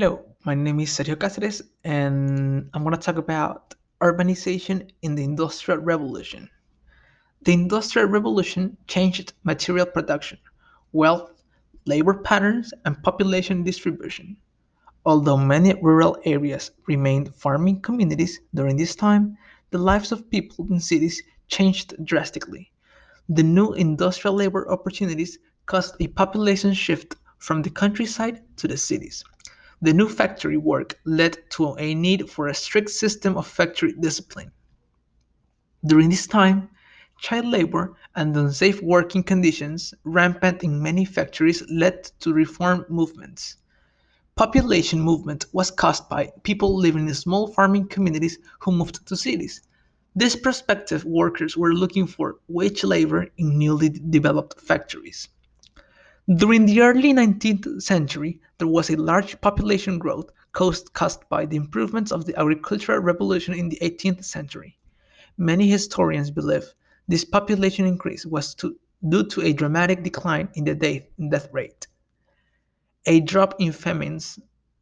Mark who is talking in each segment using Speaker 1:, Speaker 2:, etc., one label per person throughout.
Speaker 1: Hello, my name is Sergio Cáceres, and I'm going to talk about urbanization in the Industrial Revolution. The Industrial Revolution changed material production, wealth, labor patterns, and population distribution. Although many rural areas remained farming communities during this time, the lives of people in cities changed drastically. The new industrial labor opportunities caused a population shift from the countryside to the cities. The new factory work led to a need for a strict system of factory discipline. During this time, child labor and unsafe working conditions rampant in many factories led to reform movements. Population movement was caused by people living in small farming communities who moved to cities. These prospective workers were looking for wage labor in newly developed factories. During the early 19th century, there was a large population growth caused by the improvements of the agricultural revolution in the 18th century. Many historians believe this population increase was to, due to a dramatic decline in the death rate, a drop in famines,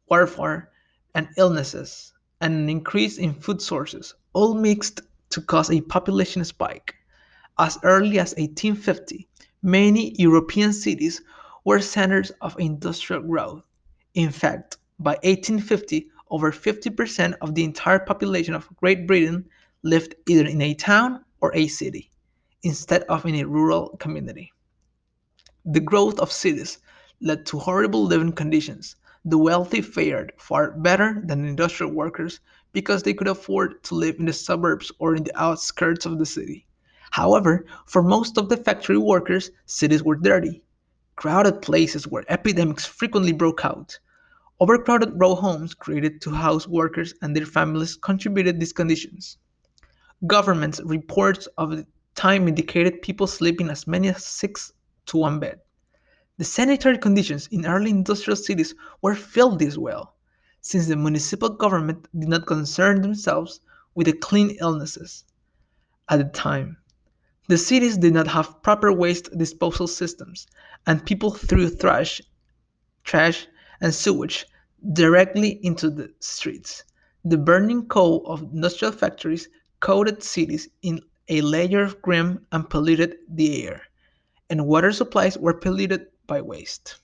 Speaker 1: warfare, and illnesses, and an increase in food sources, all mixed to cause a population spike. As early as 1850, many European cities were centers of industrial growth. In fact, by 1850, over 50% of the entire population of Great Britain lived either in a town or a city, instead of in a rural community. The growth of cities led to horrible living conditions. The wealthy fared far better than industrial workers because they could afford to live in the suburbs or in the outskirts of the city. However, for most of the factory workers, cities were dirty, crowded places where epidemics frequently broke out. Overcrowded row homes created to house workers and their families contributed these conditions. Government reports of the time indicated people sleeping as many as six to one bed. The sanitary conditions in early industrial cities were filled as well, since the municipal government did not concern themselves with the clean illnesses. At the time, the cities did not have proper waste disposal systems, and people threw trash, trash and sewage directly into the streets. The burning coal of industrial factories coated cities in a layer of grime and polluted the air, and water supplies were polluted by waste.